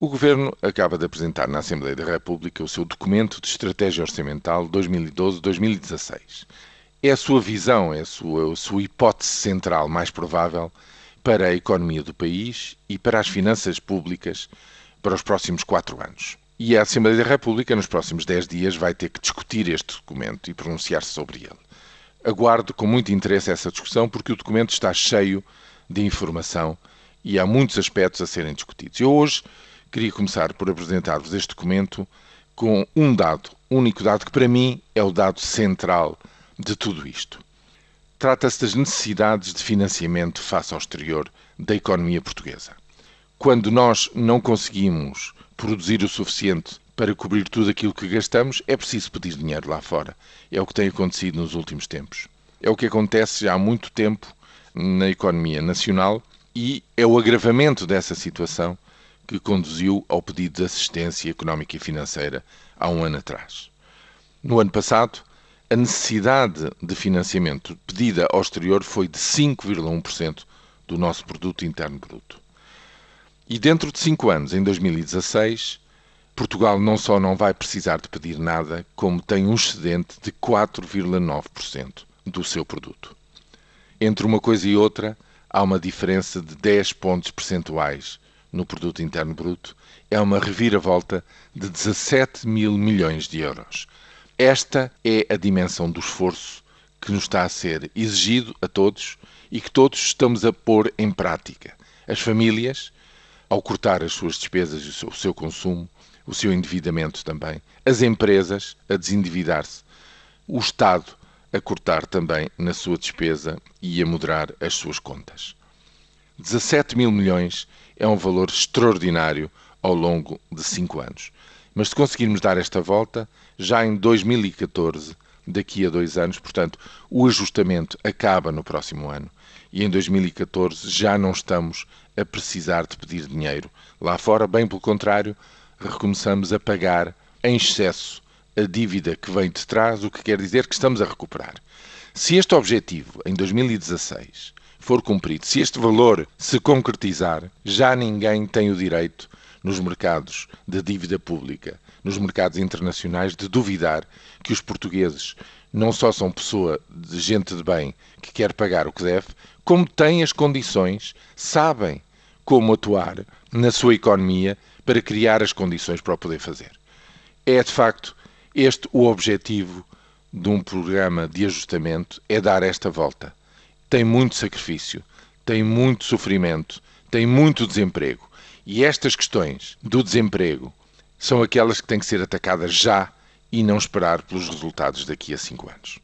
O Governo acaba de apresentar na Assembleia da República o seu documento de Estratégia Orçamental 2012-2016. É a sua visão, é a sua, a sua hipótese central mais provável para a economia do país e para as finanças públicas para os próximos quatro anos. E a Assembleia da República, nos próximos dez dias, vai ter que discutir este documento e pronunciar-se sobre ele. Aguardo com muito interesse essa discussão porque o documento está cheio de informação e há muitos aspectos a serem discutidos. Eu hoje queria começar por apresentar-vos este documento com um dado, único dado que para mim é o dado central de tudo isto. Trata-se das necessidades de financiamento face ao exterior da economia portuguesa. Quando nós não conseguimos produzir o suficiente para cobrir tudo aquilo que gastamos, é preciso pedir dinheiro lá fora. É o que tem acontecido nos últimos tempos. É o que acontece já há muito tempo na economia nacional e é o agravamento dessa situação que conduziu ao pedido de assistência económica e financeira há um ano atrás. No ano passado, a necessidade de financiamento pedida ao exterior foi de 5,1% do nosso produto interno bruto. E dentro de cinco anos, em 2016, Portugal não só não vai precisar de pedir nada, como tem um excedente de 4,9% do seu produto. Entre uma coisa e outra, há uma diferença de 10 pontos percentuais no produto interno bruto é uma reviravolta de 17 mil milhões de euros. Esta é a dimensão do esforço que nos está a ser exigido a todos e que todos estamos a pôr em prática. As famílias, ao cortar as suas despesas e o seu consumo, o seu endividamento também, as empresas a desendividar-se, o Estado a cortar também na sua despesa e a moderar as suas contas. 17 mil milhões é um valor extraordinário ao longo de cinco anos. Mas se conseguirmos dar esta volta, já em 2014, daqui a dois anos, portanto, o ajustamento acaba no próximo ano. E em 2014 já não estamos a precisar de pedir dinheiro. Lá fora, bem pelo contrário, recomeçamos a pagar em excesso a dívida que vem de trás, o que quer dizer que estamos a recuperar. Se este objetivo, em 2016, for cumprido, se este valor se concretizar, já ninguém tem o direito nos mercados de dívida pública, nos mercados internacionais, de duvidar que os portugueses não só são pessoa de gente de bem que quer pagar o que deve, como têm as condições, sabem como atuar na sua economia para criar as condições para o poder fazer. É de facto este o objetivo de um programa de ajustamento, é dar esta volta tem muito sacrifício, tem muito sofrimento, tem muito desemprego. E estas questões do desemprego são aquelas que têm que ser atacadas já e não esperar pelos resultados daqui a cinco anos.